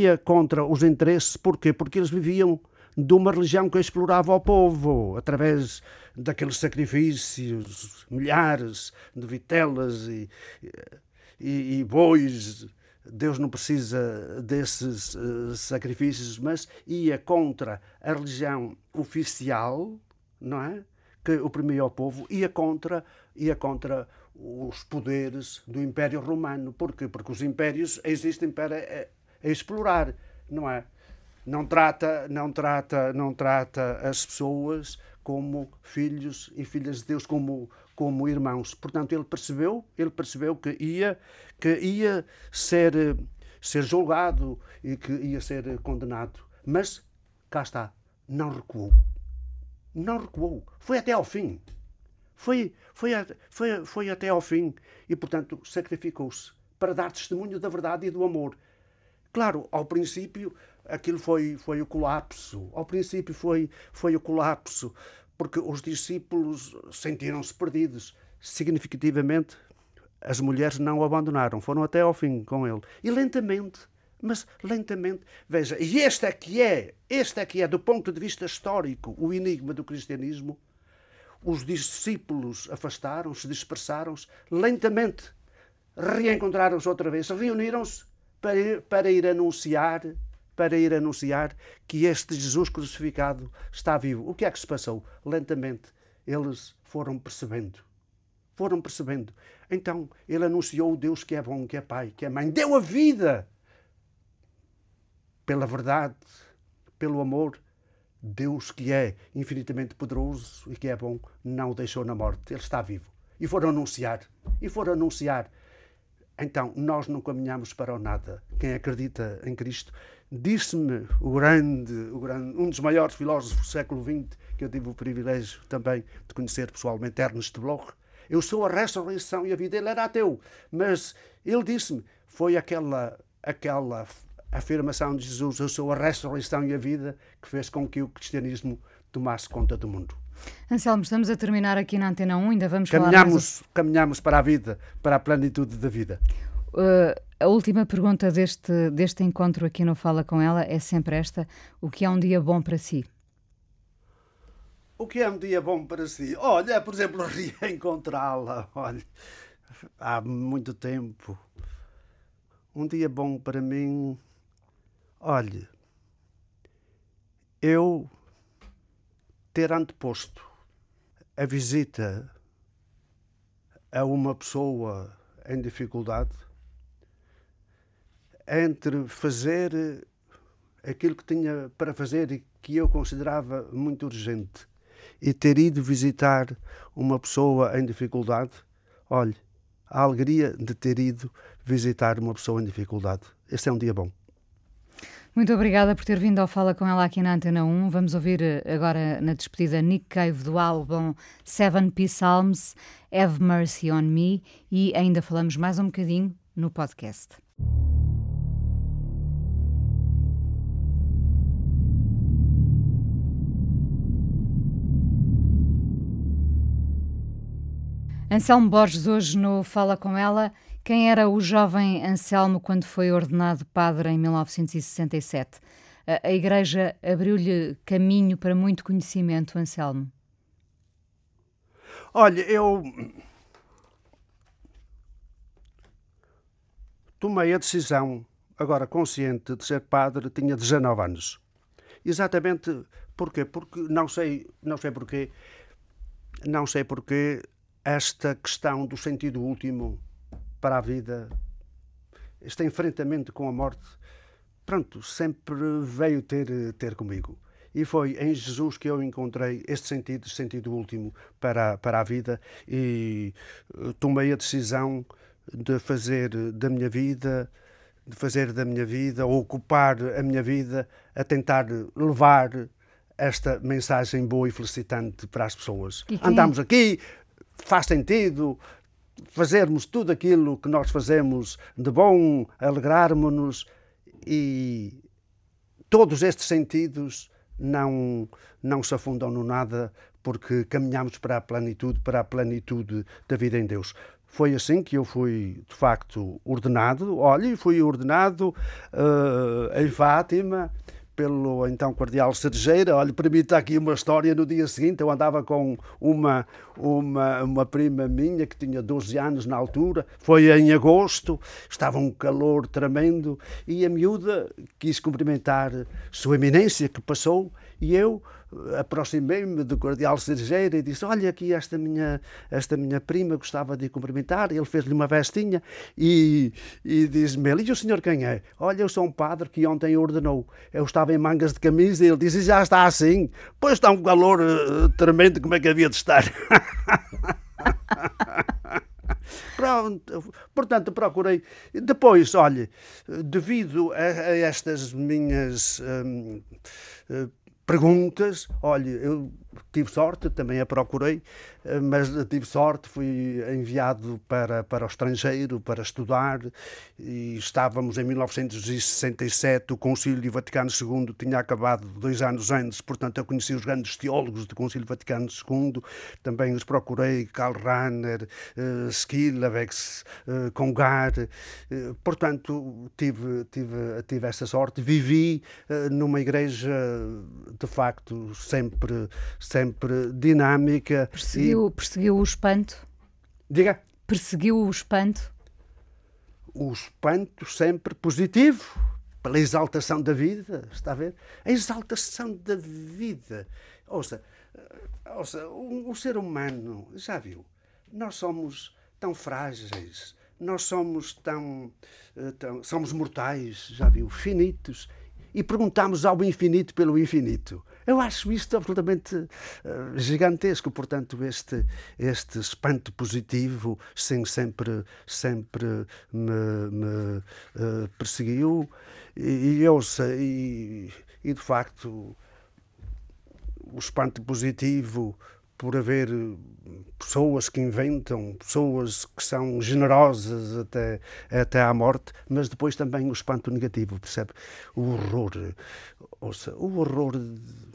ia contra os interesses, porquê? Porque eles viviam de uma religião que explorava o povo através daqueles sacrifícios, milhares de vitelas e, e, e bois. Deus não precisa desses uh, sacrifícios, mas ia contra a religião oficial, não é? Que oprimia o povo, ia contra, ia contra os poderes do Império Romano. Porquê? Porque os impérios existem para eh, a explorar, não é? Não trata, não trata, não trata as pessoas como filhos e filhas de Deus, como como irmãos. Portanto, ele percebeu, ele percebeu que ia que ia ser ser julgado e que ia ser condenado. Mas cá está, não recuou. Não recuou. Foi até ao fim. Foi, foi, foi, foi até ao fim e, portanto, sacrificou-se para dar testemunho da verdade e do amor. Claro, ao princípio aquilo foi, foi o colapso. Ao princípio foi, foi o colapso, porque os discípulos sentiram-se perdidos. Significativamente, as mulheres não o abandonaram, foram até ao fim com ele. E lentamente, mas lentamente, veja, e este é que é, este é que é, do ponto de vista histórico, o enigma do cristianismo. Os discípulos afastaram-se, dispersaram-se, lentamente reencontraram-se outra vez, reuniram-se para ir, para ir anunciar para ir anunciar que este Jesus crucificado está vivo. O que é que se passou? Lentamente eles foram percebendo. Foram percebendo. Então ele anunciou o Deus que é bom, que é Pai, que é Mãe. Deu a vida pela verdade, pelo amor. Deus que é infinitamente poderoso e que é bom, não o deixou na morte. Ele está vivo. E foram anunciar. E foram anunciar então, nós não caminhamos para o nada. Quem acredita em Cristo, disse-me o grande, o grande, um dos maiores filósofos do século XX, que eu tive o privilégio também de conhecer pessoalmente, Ernest Bloch. Eu sou a ressurreição e a vida. Ele era ateu, mas ele disse-me, foi aquela, aquela afirmação de Jesus, eu sou a ressurreição e a vida, que fez com que o cristianismo tomasse conta do mundo. Anselmo, estamos a terminar aqui na Antena 1, ainda vamos caminhamos, falar. Caminhamos para a vida, para a plenitude da vida. Uh, a última pergunta deste, deste encontro aqui no Fala Com Ela é sempre esta: o que é um dia bom para si? O que é um dia bom para si? Olha, por exemplo, reencontrá-la. Olha, há muito tempo. Um dia bom para mim. Olhe, eu ter anteposto a visita a uma pessoa em dificuldade entre fazer aquilo que tinha para fazer e que eu considerava muito urgente e ter ido visitar uma pessoa em dificuldade, olhe, a alegria de ter ido visitar uma pessoa em dificuldade. Este é um dia bom. Muito obrigada por ter vindo ao Fala com ela aqui na Antena 1. Vamos ouvir eh, agora na despedida Nick Cave do álbum Seven P Psalms, Have Mercy on Me e ainda falamos mais um bocadinho no podcast. Anselmo Borges, hoje no Fala Com Ela, quem era o jovem Anselmo quando foi ordenado padre em 1967? A, a Igreja abriu-lhe caminho para muito conhecimento, Anselmo? Olha, eu tomei a decisão, agora consciente de ser padre, tinha 19 anos. Exatamente porquê? Porque não sei, não sei porquê, não sei porquê esta questão do sentido último para a vida, este enfrentamento com a morte, pronto, sempre veio ter, ter comigo. E foi em Jesus que eu encontrei este sentido, este sentido último para, para a vida e eh, tomei a decisão de fazer da minha vida, de fazer da minha vida, ou ocupar a minha vida a tentar levar esta mensagem boa e felicitante para as pessoas. Andamos aqui, faz sentido, fazermos tudo aquilo que nós fazemos de bom, alegrarmos-nos e todos estes sentidos não, não se afundam no nada porque caminhamos para a plenitude, para a plenitude da vida em Deus. Foi assim que eu fui, de facto, ordenado. Olha, fui ordenado uh, em Fátima, pelo então Cardeal Sergeira. Olha, permita aqui uma história. No dia seguinte, eu andava com uma, uma, uma prima minha que tinha 12 anos na altura. Foi em agosto, estava um calor tremendo e a miúda quis cumprimentar Sua Eminência, que passou, e eu aproximei-me do Cardeal Sergeira e disse: Olha, aqui esta minha, esta minha prima gostava de cumprimentar. Ele fez-lhe uma vestinha e, e diz-me: E o senhor quem é? Olha, eu sou um padre que ontem ordenou. Eu estava em mangas de camisa e ele disse: Já está assim. Pois está um calor uh, tremendo, como é que havia de estar? Pronto, portanto, procurei. Depois, olhe, devido a, a estas minhas. Hum, uh, perguntas. Olha, eu tive sorte, também a procurei, eh, mas tive sorte, fui enviado para, para o estrangeiro para estudar e estávamos em 1967, o Concílio Vaticano II tinha acabado dois anos antes, portanto eu conheci os grandes teólogos do Concílio Vaticano II, também os procurei, Karl Rahner, Skilavex, uh, Congar, uh, portanto tive, tive, tive essa sorte, vivi numa igreja de facto sempre sempre dinâmica. Perseguiu, e... perseguiu o espanto? Diga. Perseguiu o espanto? O espanto sempre positivo, pela exaltação da vida, está a ver? A exaltação da vida. Ouça, ouça o, o ser humano, já viu, nós somos tão frágeis, nós somos tão, eh, tão somos mortais, já viu, finitos, e perguntamos ao infinito pelo infinito. Eu acho isto absolutamente uh, gigantesco, portanto, este, este espanto positivo sim, sempre, sempre me, me uh, perseguiu. E, e eu sei, e, e de facto o espanto positivo por haver pessoas que inventam, pessoas que são generosas até, até à morte, mas depois também o espanto negativo, percebe? O horror, ouça, o horror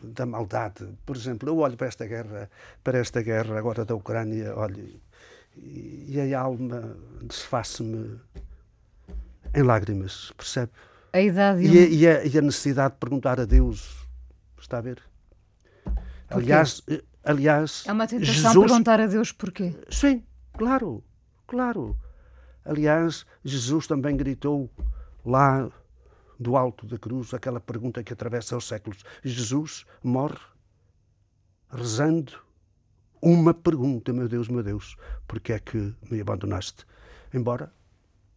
da maldade. Por exemplo, eu olho para esta guerra, para esta guerra agora da Ucrânia, olho, e a alma desface-me em lágrimas, percebe? A idade e, a, e, a, e a necessidade de perguntar a Deus, está a ver? Aliás, Aliás, é uma tentação Jesus... perguntar a Deus porquê. Sim, claro, claro. Aliás, Jesus também gritou lá do alto da cruz aquela pergunta que atravessa os séculos. Jesus morre rezando uma pergunta, meu Deus, meu Deus, porque é que me abandonaste? Embora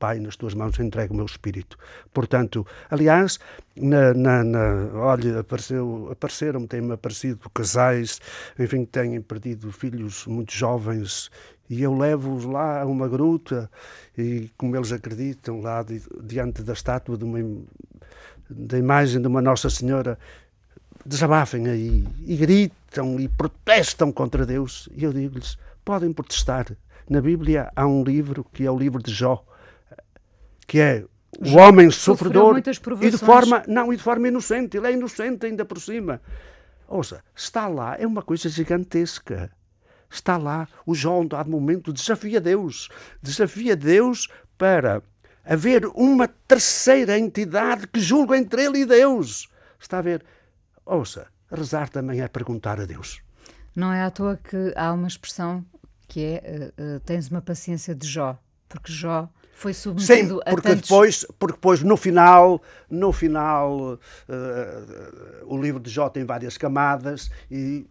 Pai, nas tuas mãos entrego o meu espírito. Portanto, aliás, na, na, na olha, apareceu, apareceram, têm-me aparecido casais, enfim, que têm perdido filhos muito jovens e eu levo-os lá a uma gruta e, como eles acreditam, lá di, diante da estátua de uma, da imagem de uma Nossa Senhora, desabafem aí e gritam e protestam contra Deus. E eu digo-lhes: podem protestar. Na Bíblia há um livro que é o livro de Jó, que é o homem sofredor e de forma não e de forma inocente ele é inocente ainda por cima ouça está lá é uma coisa gigantesca está lá. O um dado momento, desafia Deus. Desafia Deus para haver uma terceira entidade que julga entre ele e Deus. Está a ver? Ouça, rezar também é perguntar a Deus. Não é à toa que há uma expressão que é uh, uh, tens uma paciência de Jó, porque Jó foi submetido Sim, a porque tantos... depois, porque depois no final, no final, uh, o livro de Jó tem várias camadas e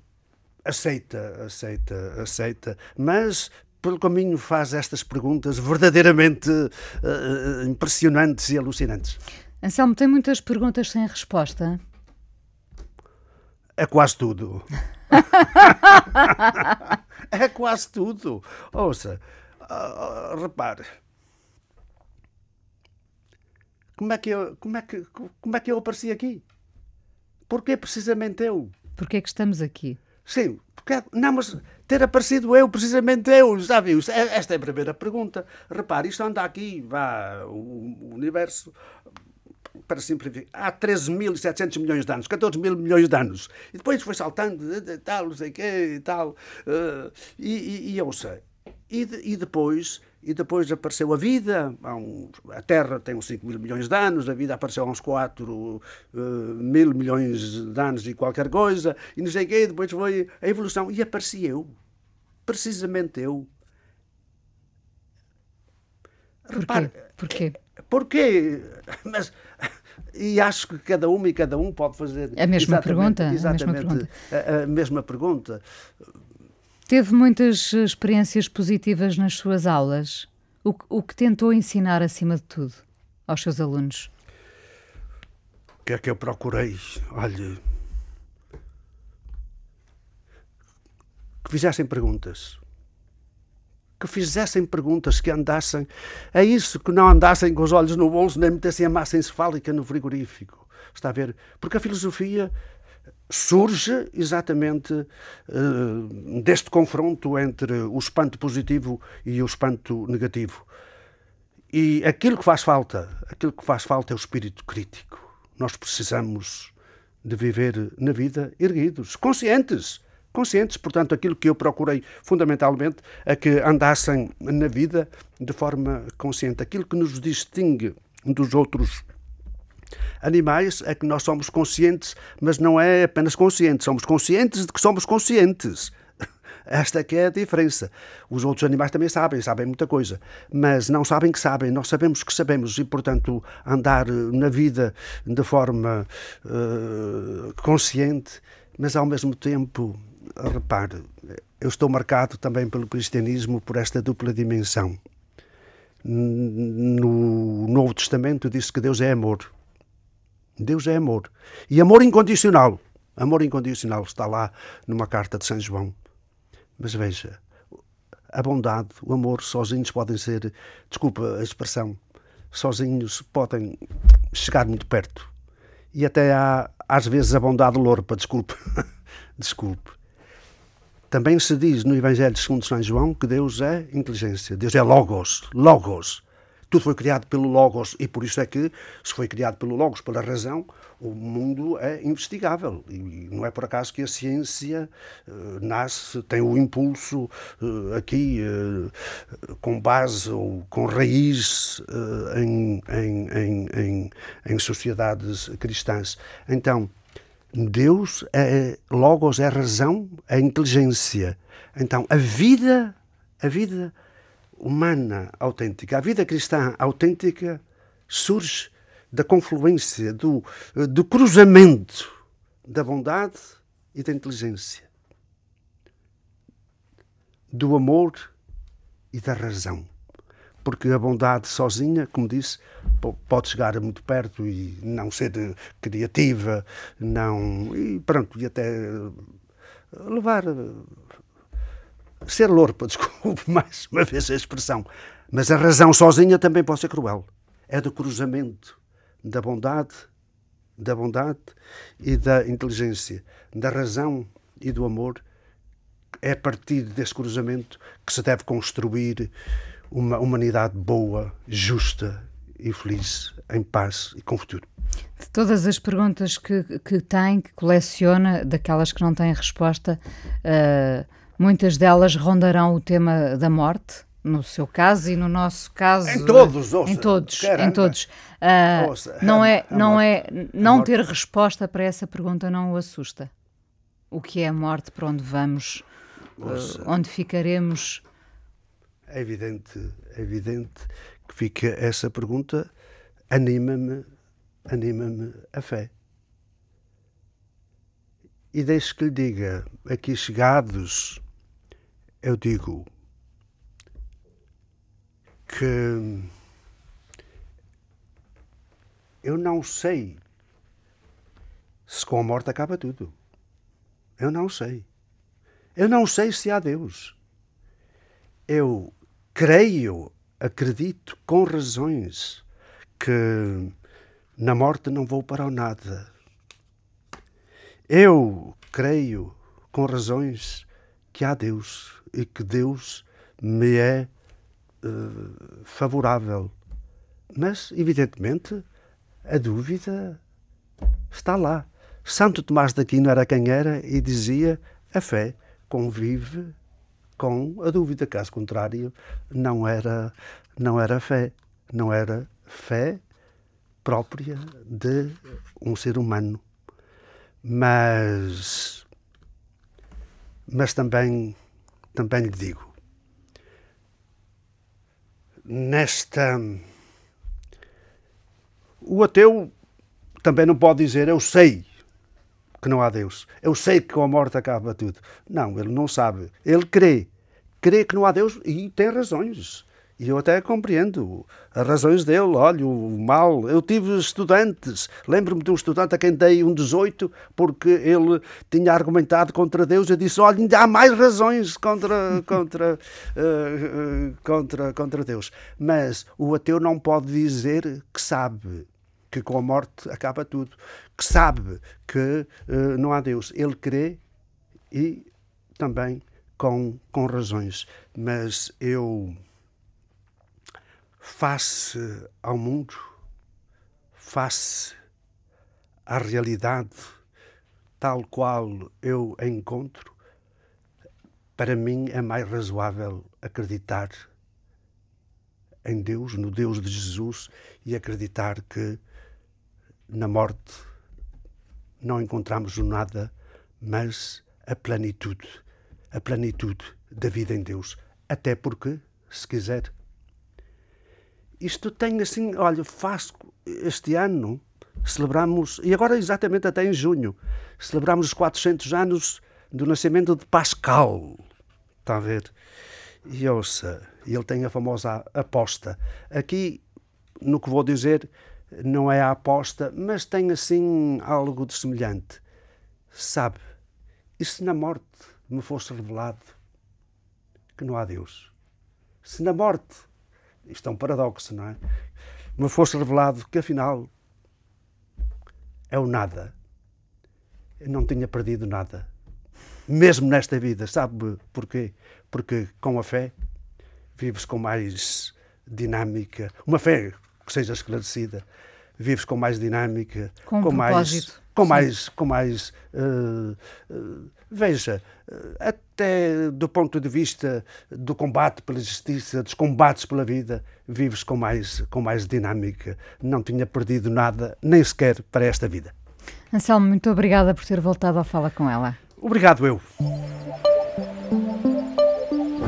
aceita, aceita, aceita, mas pelo caminho faz estas perguntas verdadeiramente uh, impressionantes e alucinantes. Anselmo, tem muitas perguntas sem resposta? É quase tudo. é quase tudo. Ouça, uh, repare. Como é, que eu, como, é que, como é que eu apareci aqui? Porquê precisamente eu? Porquê é que estamos aqui? Sim, porque, não, mas ter aparecido eu, precisamente eu, já viu? Esta é a primeira pergunta. Repare, isto anda aqui, vá, o universo para simplificar, há 13.700 milhões de anos, 14 mil milhões de anos. E depois foi saltando, tal, não sei o quê, e tal. Uh, e, e, e sei. E, e, depois, e depois apareceu a vida. Um, a Terra tem uns 5 mil milhões de anos, a vida apareceu há uns 4 uh, mil milhões de anos e qualquer coisa. E não sei o quê, depois foi a evolução. E apareci eu. Precisamente eu. Porquê? Repare, Porquê? Porquê? Mas, e acho que cada uma e cada um pode fazer a mesma pergunta. Exatamente a mesma pergunta. A, a mesma pergunta. Teve muitas experiências positivas nas suas aulas. O, o que tentou ensinar acima de tudo aos seus alunos? O que é que eu procurei? Olha. Que fizessem perguntas que fizessem perguntas, que andassem. É isso, que não andassem com os olhos no bolso, nem metessem a massa encefálica no frigorífico. Está a ver? Porque a filosofia surge exatamente uh, deste confronto entre o espanto positivo e o espanto negativo. E aquilo que faz falta, aquilo que faz falta é o espírito crítico. Nós precisamos de viver na vida erguidos, conscientes conscientes. Portanto, aquilo que eu procurei fundamentalmente é que andassem na vida de forma consciente. Aquilo que nos distingue dos outros animais é que nós somos conscientes, mas não é apenas conscientes, somos conscientes de que somos conscientes. Esta é que é a diferença. Os outros animais também sabem, sabem muita coisa, mas não sabem que sabem, nós sabemos que sabemos e, portanto, andar na vida de forma uh, consciente, mas ao mesmo tempo repare, eu estou marcado também pelo cristianismo por esta dupla dimensão. No Novo Testamento diz que Deus é amor. Deus é amor. E amor incondicional. Amor incondicional está lá numa carta de São João. Mas veja, a bondade, o amor, sozinhos podem ser, desculpa a expressão, sozinhos podem chegar muito perto. E até há, às vezes, a bondade lorpa, desculpe. desculpe. Também se diz no Evangelho segundo São João que Deus é inteligência, Deus é logos, logos. Tudo foi criado pelo logos e por isso é que se foi criado pelo logos, pela razão, o mundo é investigável e não é por acaso que a ciência uh, nasce, tem o impulso uh, aqui uh, com base ou com raiz em, em, em, em, sociedades cristãs. Então, Deus é logos, é razão, é inteligência. Então, a vida, a vida humana autêntica, a vida cristã autêntica surge da confluência, do, do cruzamento da bondade e da inteligência, do amor e da razão. Porque a bondade sozinha, como disse, pode chegar muito perto e não ser criativa, não e pronto, e até levar ser lorpa, desculpe mais uma vez a expressão, mas a razão sozinha também pode ser cruel. É do cruzamento da bondade, da bondade e da inteligência, da razão e do amor. É a partir desse cruzamento que se deve construir uma humanidade boa, justa e feliz, em paz e com futuro. De todas as perguntas que, que tem, que coleciona, daquelas que não têm resposta, uh, Muitas delas rondarão o tema da morte, no seu caso e no nosso caso. Em todos, ouça, Em todos, caramba. em todos. Ah, Ouça, não a- é, a não morte- é, a não ter resposta para essa pergunta não o assusta. O que é a morte? Para onde vamos? Ouça. onde ficaremos? É evidente, é evidente que fica essa pergunta anima-me, anima-me a fé. E deixe que lhe diga, aqui chegados, eu digo que eu não sei se com a morte acaba tudo. Eu não sei. Eu não sei se há Deus. Eu creio, acredito com razões que na morte não vou para o nada. Eu creio com razões que há Deus e que Deus me é eh, favorável. Mas, evidentemente, a dúvida está lá. Santo Tomás de Aquino era quem era e dizia: a fé convive com a dúvida. Caso contrário, não era, não era fé. Não era fé própria de um ser humano. Mas, mas também, também lhe digo, nesta. O ateu também não pode dizer eu sei que não há Deus. Eu sei que com a morte acaba tudo. Não, ele não sabe. Ele crê. Crê que não há Deus e tem razões. E eu até compreendo as razões dele. Olha, o mal. Eu tive estudantes. Lembro-me de um estudante a quem dei um 18 porque ele tinha argumentado contra Deus. Eu disse: Olha, ainda há mais razões contra, contra, eh, contra, contra Deus. Mas o ateu não pode dizer que sabe que com a morte acaba tudo, que sabe que eh, não há Deus. Ele crê e também com, com razões. Mas eu, face ao mundo, face à realidade tal qual eu a encontro, para mim é mais razoável acreditar em Deus, no Deus de Jesus e acreditar que na morte não encontramos o nada, mas a plenitude, a plenitude da vida em Deus. Até porque, se quiser, isto tem assim, olha, faço este ano, celebramos, e agora exatamente até em junho, celebramos os 400 anos do nascimento de Pascal. Está a ver? E ouça, ele tem a famosa aposta. Aqui, no que vou dizer, não é a aposta, mas tem assim algo de semelhante. Sabe, e se na morte me fosse revelado que não há Deus? Se na morte, isto é um paradoxo, não é? Me fosse revelado que afinal é o nada, eu não tinha perdido nada, mesmo nesta vida, sabe porquê? Porque com a fé vives com mais dinâmica, uma fé que seja esclarecida, vives com mais dinâmica, Com um mais, com Sim. mais, com mais, eh, eh, veja, eh, até do ponto de vista do combate pela justiça, dos combates pela vida, vives com mais, com mais dinâmica. Não tinha perdido nada, nem sequer para esta vida. Anselmo, muito obrigada por ter voltado ao Fala com ela. Obrigado eu.